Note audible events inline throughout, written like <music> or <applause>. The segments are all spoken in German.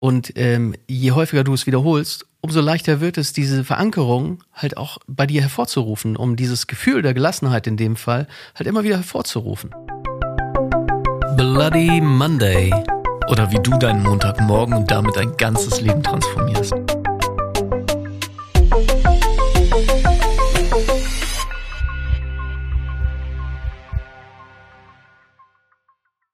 Und ähm, je häufiger du es wiederholst, umso leichter wird es, diese Verankerung halt auch bei dir hervorzurufen, um dieses Gefühl der Gelassenheit in dem Fall halt immer wieder hervorzurufen. Bloody Monday. Oder wie du deinen Montagmorgen und damit dein ganzes Leben transformierst.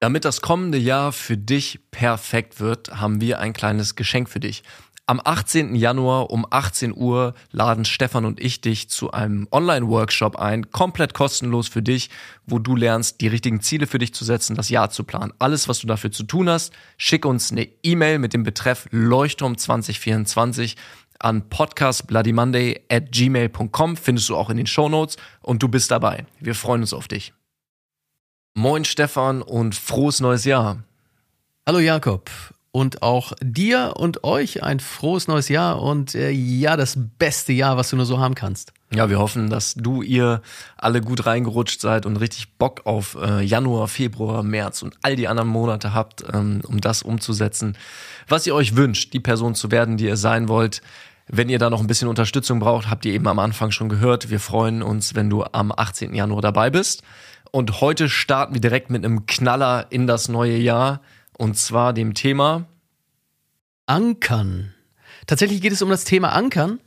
Damit das kommende Jahr für dich perfekt wird, haben wir ein kleines Geschenk für dich. Am 18. Januar um 18 Uhr laden Stefan und ich dich zu einem Online-Workshop ein, komplett kostenlos für dich, wo du lernst, die richtigen Ziele für dich zu setzen, das Jahr zu planen. Alles, was du dafür zu tun hast, schick uns eine E-Mail mit dem Betreff Leuchtturm 2024 an podcastbloodymonday at gmail.com, findest du auch in den Show Notes und du bist dabei. Wir freuen uns auf dich. Moin Stefan und frohes neues Jahr. Hallo Jakob und auch dir und euch ein frohes neues Jahr und äh, ja, das beste Jahr, was du nur so haben kannst. Ja, wir hoffen, dass du, ihr alle gut reingerutscht seid und richtig Bock auf äh, Januar, Februar, März und all die anderen Monate habt, ähm, um das umzusetzen, was ihr euch wünscht, die Person zu werden, die ihr sein wollt. Wenn ihr da noch ein bisschen Unterstützung braucht, habt ihr eben am Anfang schon gehört. Wir freuen uns, wenn du am 18. Januar dabei bist. Und heute starten wir direkt mit einem Knaller in das neue Jahr. Und zwar dem Thema Ankern. Tatsächlich geht es um das Thema Ankern.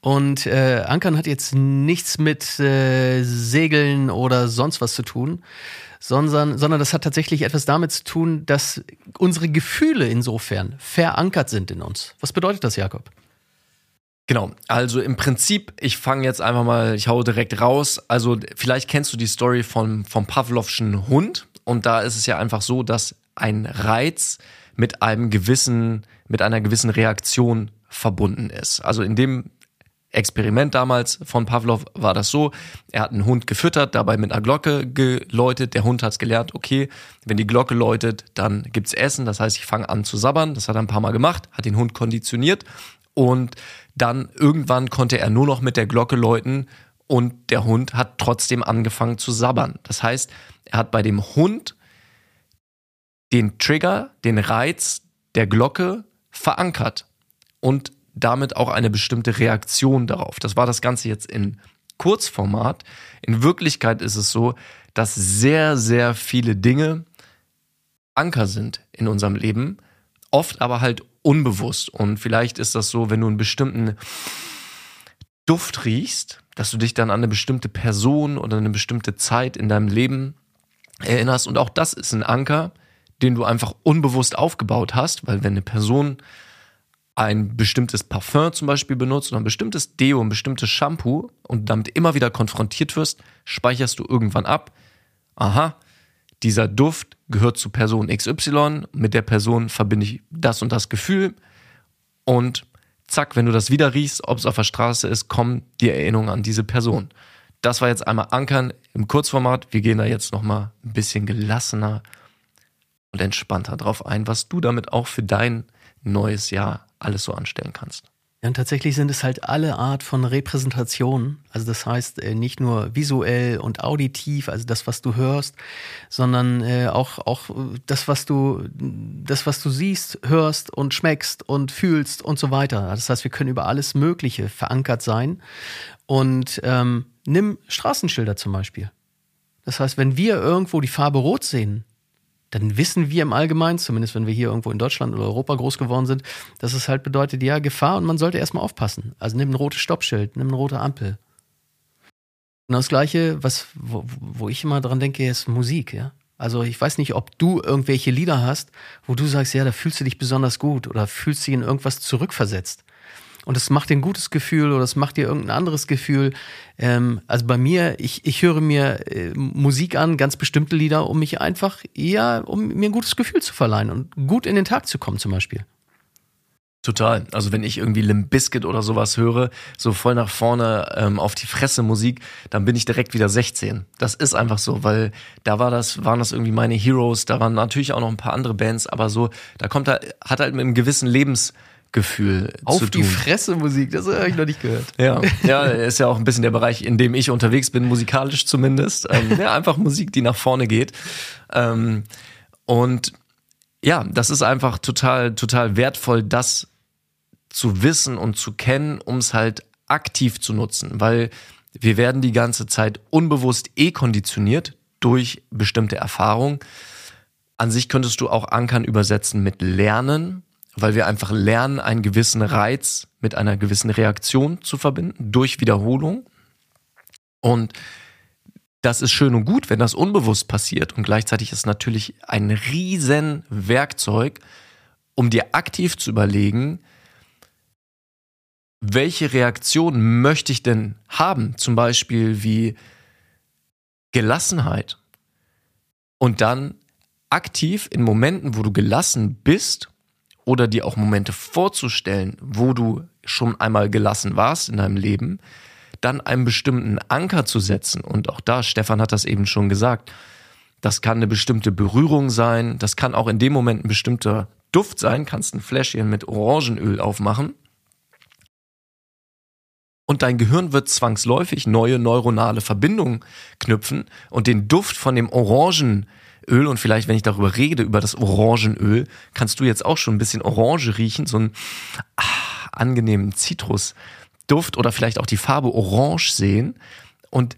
Und äh, Ankern hat jetzt nichts mit äh, Segeln oder sonst was zu tun, sondern, sondern das hat tatsächlich etwas damit zu tun, dass unsere Gefühle insofern verankert sind in uns. Was bedeutet das, Jakob? Genau, also im Prinzip, ich fange jetzt einfach mal, ich hau direkt raus. Also vielleicht kennst du die Story vom, vom Pavlovschen Hund. Und da ist es ja einfach so, dass ein Reiz mit einem gewissen, mit einer gewissen Reaktion verbunden ist. Also in dem Experiment damals von Pavlov war das so, er hat einen Hund gefüttert, dabei mit einer Glocke geläutet, der Hund hat's gelernt, okay, wenn die Glocke läutet, dann gibt's Essen, das heißt, ich fange an zu sabbern, das hat er ein paar Mal gemacht, hat den Hund konditioniert. Und dann irgendwann konnte er nur noch mit der Glocke läuten und der Hund hat trotzdem angefangen zu sabbern. Das heißt, er hat bei dem Hund den Trigger, den Reiz der Glocke verankert und damit auch eine bestimmte Reaktion darauf. Das war das Ganze jetzt in Kurzformat. In Wirklichkeit ist es so, dass sehr, sehr viele Dinge Anker sind in unserem Leben, oft aber halt unbewusst. Und vielleicht ist das so, wenn du einen bestimmten Duft riechst, dass du dich dann an eine bestimmte Person oder eine bestimmte Zeit in deinem Leben erinnerst. Und auch das ist ein Anker, den du einfach unbewusst aufgebaut hast, weil wenn eine Person ein bestimmtes Parfum zum Beispiel benutzt oder ein bestimmtes Deo, ein bestimmtes Shampoo und damit immer wieder konfrontiert wirst, speicherst du irgendwann ab, aha, dieser Duft gehört zu Person XY, mit der Person verbinde ich das und das Gefühl und zack, wenn du das wieder riechst, ob es auf der Straße ist, kommen die Erinnerungen an diese Person. Das war jetzt einmal Ankern im Kurzformat. Wir gehen da jetzt nochmal ein bisschen gelassener und entspannter drauf ein, was du damit auch für dein neues Jahr alles so anstellen kannst. Ja, und tatsächlich sind es halt alle Art von Repräsentationen. Also das heißt äh, nicht nur visuell und auditiv, also das, was du hörst, sondern äh, auch, auch das, was du, das, was du siehst, hörst und schmeckst und fühlst und so weiter. Das heißt, wir können über alles Mögliche verankert sein. Und ähm, nimm Straßenschilder zum Beispiel. Das heißt, wenn wir irgendwo die Farbe Rot sehen, dann wissen wir im Allgemeinen, zumindest wenn wir hier irgendwo in Deutschland oder Europa groß geworden sind, dass es halt bedeutet, ja, Gefahr und man sollte erstmal aufpassen. Also nimm ein rotes Stoppschild, nimm eine rote Ampel. Und das Gleiche, was, wo, wo ich immer dran denke, ist Musik, ja. Also ich weiß nicht, ob du irgendwelche Lieder hast, wo du sagst, ja, da fühlst du dich besonders gut oder fühlst dich in irgendwas zurückversetzt und es macht dir ein gutes Gefühl oder es macht dir irgendein anderes Gefühl. Ähm, also bei mir, ich, ich höre mir äh, Musik an, ganz bestimmte Lieder, um mich einfach, ja, um mir ein gutes Gefühl zu verleihen und gut in den Tag zu kommen zum Beispiel. Total. Also wenn ich irgendwie Limp Bizkit oder sowas höre, so voll nach vorne ähm, auf die Fresse Musik, dann bin ich direkt wieder 16. Das ist einfach so, weil da war das, waren das irgendwie meine Heroes, da waren natürlich auch noch ein paar andere Bands, aber so, da kommt da, hat halt mit einem gewissen Lebens, Gefühl Auf zu tun. Auf die Fresse Musik, das habe ich noch nicht gehört. Ja, ja, ist ja auch ein bisschen der Bereich, in dem ich unterwegs bin, musikalisch zumindest. Ähm, ja, einfach Musik, die nach vorne geht. Ähm, und ja, das ist einfach total, total wertvoll, das zu wissen und zu kennen, um es halt aktiv zu nutzen, weil wir werden die ganze Zeit unbewusst eh konditioniert durch bestimmte Erfahrungen. An sich könntest du auch Ankern übersetzen mit Lernen, weil wir einfach lernen, einen gewissen Reiz mit einer gewissen Reaktion zu verbinden durch Wiederholung. Und das ist schön und gut, wenn das unbewusst passiert. Und gleichzeitig ist natürlich ein riesen Werkzeug, um dir aktiv zu überlegen, welche Reaktion möchte ich denn haben? Zum Beispiel wie Gelassenheit. Und dann aktiv in Momenten, wo du gelassen bist oder dir auch Momente vorzustellen, wo du schon einmal gelassen warst in deinem Leben, dann einen bestimmten Anker zu setzen. Und auch da, Stefan hat das eben schon gesagt, das kann eine bestimmte Berührung sein, das kann auch in dem Moment ein bestimmter Duft sein, kannst ein Fläschchen mit Orangenöl aufmachen. Und dein Gehirn wird zwangsläufig neue neuronale Verbindungen knüpfen und den Duft von dem Orangenöl und vielleicht, wenn ich darüber rede, über das Orangenöl, kannst du jetzt auch schon ein bisschen Orange riechen, so einen ah, angenehmen Zitrus. Duft oder vielleicht auch die Farbe Orange sehen. Und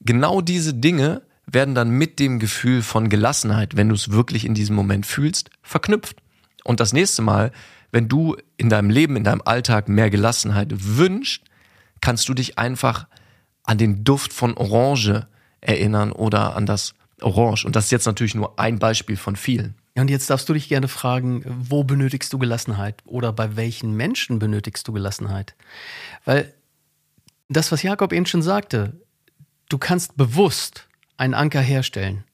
genau diese Dinge werden dann mit dem Gefühl von Gelassenheit, wenn du es wirklich in diesem Moment fühlst, verknüpft. Und das nächste Mal, wenn du in deinem Leben, in deinem Alltag mehr Gelassenheit wünschst, kannst du dich einfach an den Duft von Orange erinnern oder an das Orange. Und das ist jetzt natürlich nur ein Beispiel von vielen. Und jetzt darfst du dich gerne fragen, wo benötigst du Gelassenheit oder bei welchen Menschen benötigst du Gelassenheit? Weil das, was Jakob eben schon sagte, du kannst bewusst einen Anker herstellen.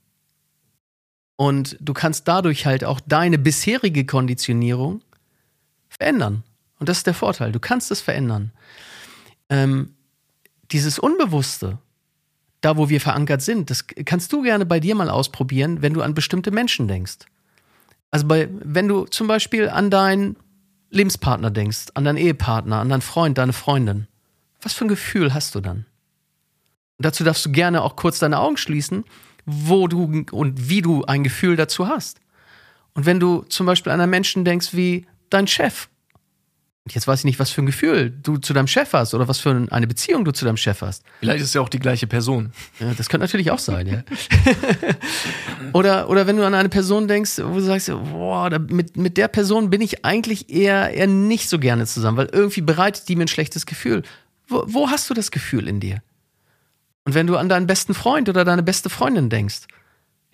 Und du kannst dadurch halt auch deine bisherige Konditionierung verändern. Und das ist der Vorteil. Du kannst es verändern. Ähm, dieses Unbewusste, da wo wir verankert sind, das kannst du gerne bei dir mal ausprobieren, wenn du an bestimmte Menschen denkst. Also bei, wenn du zum Beispiel an deinen Lebenspartner denkst, an deinen Ehepartner, an deinen Freund, deine Freundin, was für ein Gefühl hast du dann? Und dazu darfst du gerne auch kurz deine Augen schließen, wo du und wie du ein Gefühl dazu hast. Und wenn du zum Beispiel an einen Menschen denkst wie dein Chef Jetzt weiß ich nicht, was für ein Gefühl du zu deinem Chef hast oder was für eine Beziehung du zu deinem Chef hast. Vielleicht ist es ja auch die gleiche Person. Ja, das könnte natürlich auch sein, ja. <laughs> oder, oder wenn du an eine Person denkst, wo du sagst, boah, mit, mit der Person bin ich eigentlich eher, eher nicht so gerne zusammen, weil irgendwie bereitet die mir ein schlechtes Gefühl. Wo, wo hast du das Gefühl in dir? Und wenn du an deinen besten Freund oder deine beste Freundin denkst,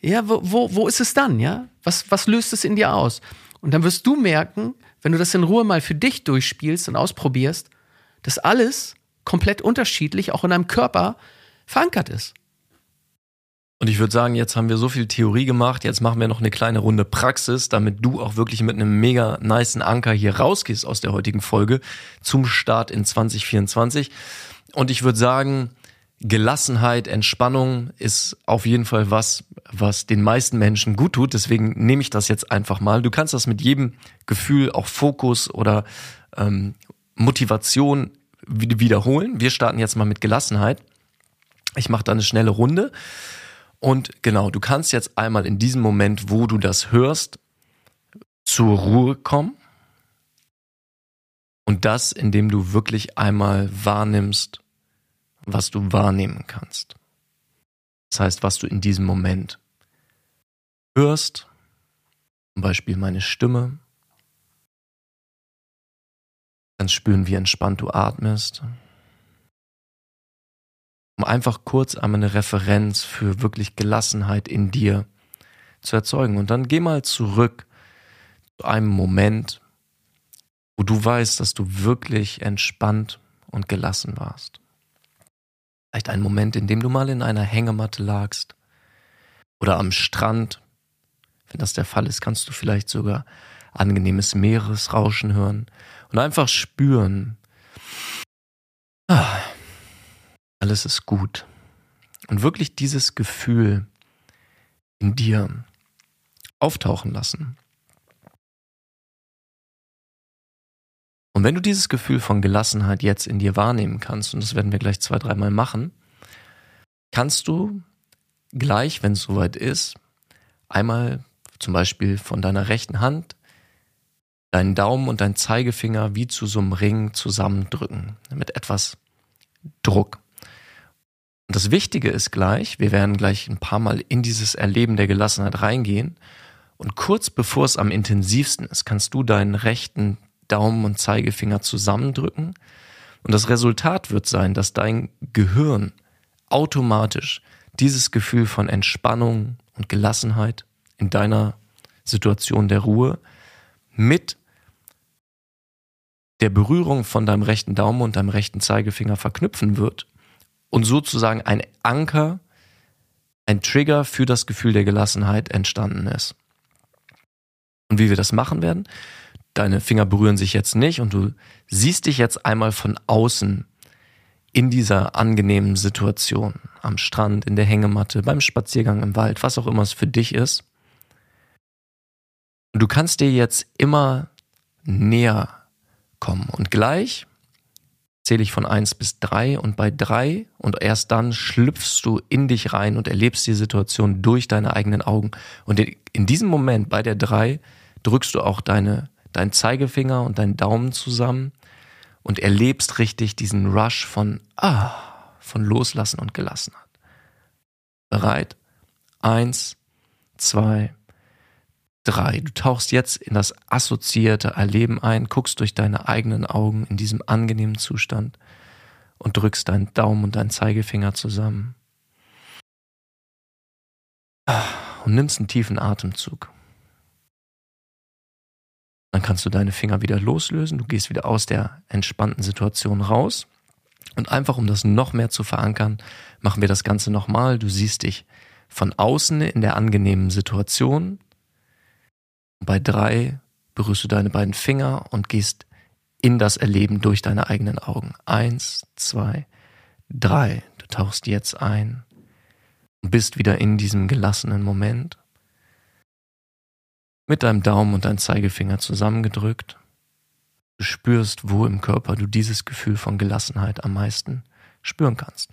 ja, wo, wo, wo ist es dann, ja? Was, was löst es in dir aus? Und dann wirst du merken, wenn du das in Ruhe mal für dich durchspielst und ausprobierst, dass alles komplett unterschiedlich auch in deinem Körper verankert ist. Und ich würde sagen, jetzt haben wir so viel Theorie gemacht, jetzt machen wir noch eine kleine Runde Praxis, damit du auch wirklich mit einem mega niceen Anker hier rausgehst aus der heutigen Folge zum Start in 2024. Und ich würde sagen, Gelassenheit, Entspannung ist auf jeden Fall was, was den meisten Menschen gut tut. Deswegen nehme ich das jetzt einfach mal. Du kannst das mit jedem Gefühl, auch Fokus oder ähm, Motivation wiederholen. Wir starten jetzt mal mit Gelassenheit. Ich mache da eine schnelle Runde. Und genau, du kannst jetzt einmal in diesem Moment, wo du das hörst, zur Ruhe kommen. Und das, indem du wirklich einmal wahrnimmst, was du wahrnehmen kannst. Das heißt, was du in diesem Moment hörst, zum Beispiel meine Stimme, kannst spüren, wie entspannt du atmest, um einfach kurz einmal eine Referenz für wirklich Gelassenheit in dir zu erzeugen. Und dann geh mal zurück zu einem Moment, wo du weißt, dass du wirklich entspannt und gelassen warst. Vielleicht ein Moment, in dem du mal in einer Hängematte lagst oder am Strand. Wenn das der Fall ist, kannst du vielleicht sogar angenehmes Meeresrauschen hören und einfach spüren, ah, alles ist gut. Und wirklich dieses Gefühl in dir auftauchen lassen. Und wenn du dieses Gefühl von Gelassenheit jetzt in dir wahrnehmen kannst, und das werden wir gleich zwei, dreimal machen, kannst du gleich, wenn es soweit ist, einmal zum Beispiel von deiner rechten Hand, deinen Daumen und deinen Zeigefinger wie zu so einem Ring zusammendrücken, mit etwas Druck. Und das Wichtige ist gleich, wir werden gleich ein paar Mal in dieses Erleben der Gelassenheit reingehen. Und kurz bevor es am intensivsten ist, kannst du deinen rechten Daumen und Zeigefinger zusammendrücken. Und das Resultat wird sein, dass dein Gehirn automatisch dieses Gefühl von Entspannung und Gelassenheit in deiner Situation der Ruhe mit der Berührung von deinem rechten Daumen und deinem rechten Zeigefinger verknüpfen wird und sozusagen ein Anker, ein Trigger für das Gefühl der Gelassenheit entstanden ist. Und wie wir das machen werden, deine Finger berühren sich jetzt nicht und du siehst dich jetzt einmal von außen in dieser angenehmen Situation, am Strand, in der Hängematte, beim Spaziergang im Wald, was auch immer es für dich ist. Du kannst dir jetzt immer näher kommen und gleich zähle ich von eins bis drei und bei drei und erst dann schlüpfst du in dich rein und erlebst die Situation durch deine eigenen Augen. Und in diesem Moment bei der drei drückst du auch deine, deinen Zeigefinger und deinen Daumen zusammen und erlebst richtig diesen Rush von, ah, von Loslassen und Gelassenheit. Bereit? Eins, zwei, drei. Du tauchst jetzt in das assoziierte Erleben ein, guckst durch deine eigenen Augen in diesem angenehmen Zustand und drückst deinen Daumen und deinen Zeigefinger zusammen. Und nimmst einen tiefen Atemzug. Dann kannst du deine Finger wieder loslösen, du gehst wieder aus der entspannten Situation raus. Und einfach um das noch mehr zu verankern, machen wir das Ganze nochmal. Du siehst dich von außen in der angenehmen Situation, bei drei berührst du deine beiden Finger und gehst in das Erleben durch deine eigenen Augen. Eins, zwei, drei. Du tauchst jetzt ein und bist wieder in diesem gelassenen Moment. Mit deinem Daumen und deinem Zeigefinger zusammengedrückt. Du spürst, wo im Körper du dieses Gefühl von Gelassenheit am meisten spüren kannst.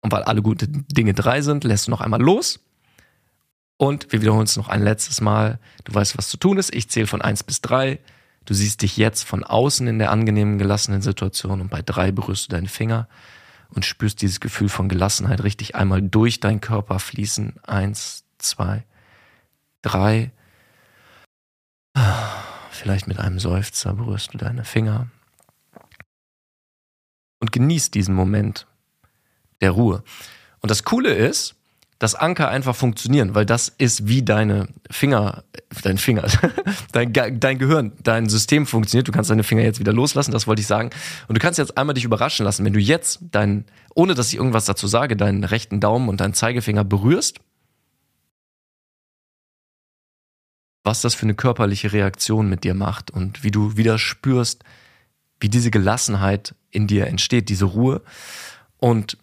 Und weil alle gute Dinge drei sind, lässt du noch einmal los und wir wiederholen es noch ein letztes Mal. Du weißt, was zu tun ist. Ich zähle von eins bis drei. Du siehst dich jetzt von außen in der angenehmen, gelassenen Situation und bei drei berührst du deine Finger und spürst dieses Gefühl von Gelassenheit richtig einmal durch deinen Körper fließen. Eins, zwei, drei. Vielleicht mit einem Seufzer berührst du deine Finger und genießt diesen Moment der Ruhe. Und das Coole ist, dass Anker einfach funktionieren, weil das ist wie deine Finger, dein Finger, <laughs> dein, dein Gehirn, dein System funktioniert. Du kannst deine Finger jetzt wieder loslassen, das wollte ich sagen. Und du kannst jetzt einmal dich überraschen lassen, wenn du jetzt deinen, ohne dass ich irgendwas dazu sage, deinen rechten Daumen und deinen Zeigefinger berührst, was das für eine körperliche Reaktion mit dir macht und wie du wieder spürst, wie diese Gelassenheit in dir entsteht, diese Ruhe. Und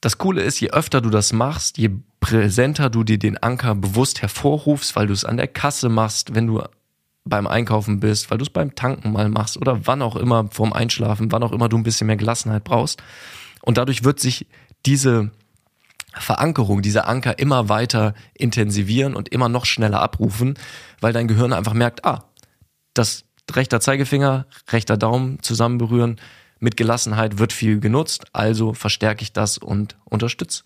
das Coole ist, je öfter du das machst, je präsenter du dir den Anker bewusst hervorrufst, weil du es an der Kasse machst, wenn du beim Einkaufen bist, weil du es beim Tanken mal machst oder wann auch immer vorm Einschlafen, wann auch immer du ein bisschen mehr Gelassenheit brauchst. Und dadurch wird sich diese Verankerung, dieser Anker immer weiter intensivieren und immer noch schneller abrufen, weil dein Gehirn einfach merkt, ah, das rechter Zeigefinger, rechter Daumen zusammen berühren, mit Gelassenheit wird viel genutzt, also verstärke ich das und unterstütze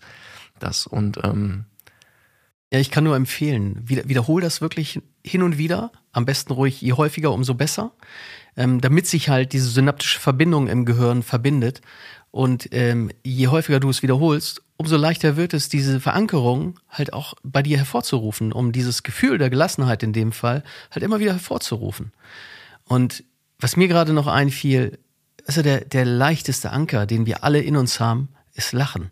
das. Und ähm, ja, ich kann nur empfehlen, wieder, wiederhol das wirklich hin und wieder, am besten ruhig, je häufiger, umso besser, ähm, damit sich halt diese synaptische Verbindung im Gehirn verbindet. Und ähm, je häufiger du es wiederholst, umso leichter wird es, diese Verankerung halt auch bei dir hervorzurufen, um dieses Gefühl der Gelassenheit in dem Fall halt immer wieder hervorzurufen. Und was mir gerade noch einfiel, also der, der leichteste Anker, den wir alle in uns haben, ist Lachen.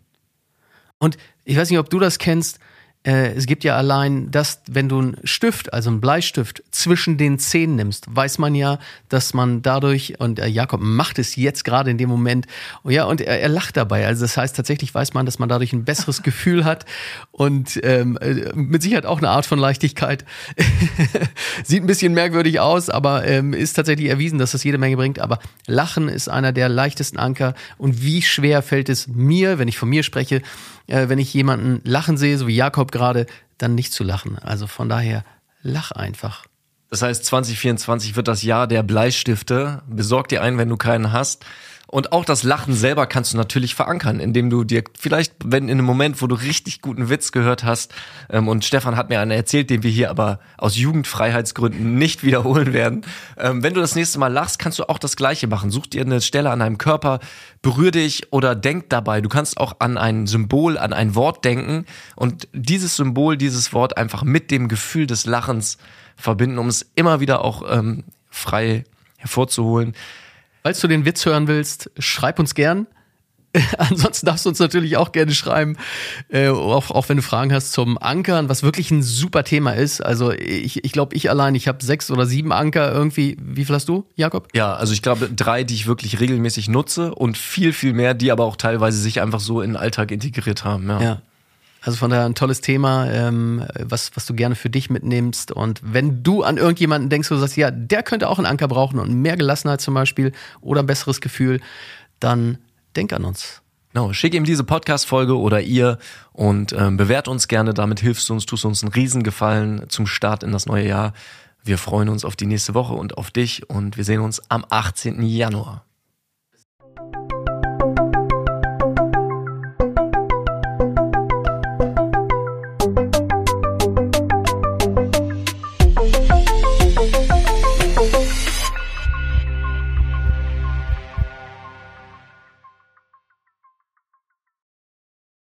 Und ich weiß nicht, ob du das kennst, äh, es gibt ja allein das, wenn du einen Stift, also einen Bleistift zwischen den Zähnen nimmst, weiß man ja, dass man dadurch, und äh, Jakob macht es jetzt gerade in dem Moment, ja, und er, er, lacht dabei. Also das heißt, tatsächlich weiß man, dass man dadurch ein besseres Gefühl hat und ähm, äh, mit Sicherheit auch eine Art von Leichtigkeit. <laughs> Sieht ein bisschen merkwürdig aus, aber ähm, ist tatsächlich erwiesen, dass das jede Menge bringt. Aber Lachen ist einer der leichtesten Anker. Und wie schwer fällt es mir, wenn ich von mir spreche, äh, wenn ich jemanden lachen sehe, so wie Jakob gerade, dann nicht zu lachen. Also von daher lach einfach. Das heißt, 2024 wird das Jahr der Bleistifte. Besorg dir einen, wenn du keinen hast. Und auch das Lachen selber kannst du natürlich verankern, indem du dir vielleicht, wenn in einem Moment, wo du richtig guten Witz gehört hast, ähm, und Stefan hat mir einen erzählt, den wir hier aber aus Jugendfreiheitsgründen nicht <laughs> wiederholen werden, ähm, wenn du das nächste Mal lachst, kannst du auch das Gleiche machen. Such dir eine Stelle an deinem Körper, berühr dich oder denk dabei. Du kannst auch an ein Symbol, an ein Wort denken und dieses Symbol, dieses Wort einfach mit dem Gefühl des Lachens verbinden, um es immer wieder auch ähm, frei hervorzuholen. Falls du den Witz hören willst, schreib uns gern. <laughs> Ansonsten darfst du uns natürlich auch gerne schreiben, äh, auch, auch wenn du Fragen hast zum Ankern, was wirklich ein super Thema ist. Also ich, ich glaube, ich allein, ich habe sechs oder sieben Anker irgendwie. Wie viel hast du, Jakob? Ja, also ich glaube drei, die ich wirklich regelmäßig nutze und viel, viel mehr, die aber auch teilweise sich einfach so in den Alltag integriert haben. Ja. ja. Also von daher ein tolles Thema, ähm, was, was du gerne für dich mitnimmst. Und wenn du an irgendjemanden denkst, wo du sagst, ja, der könnte auch einen Anker brauchen und mehr Gelassenheit zum Beispiel oder ein besseres Gefühl, dann denk an uns. Genau, schick ihm diese Podcast-Folge oder ihr und ähm, bewährt uns gerne. Damit hilfst du uns, tust uns einen Riesengefallen zum Start in das neue Jahr. Wir freuen uns auf die nächste Woche und auf dich und wir sehen uns am 18. Januar.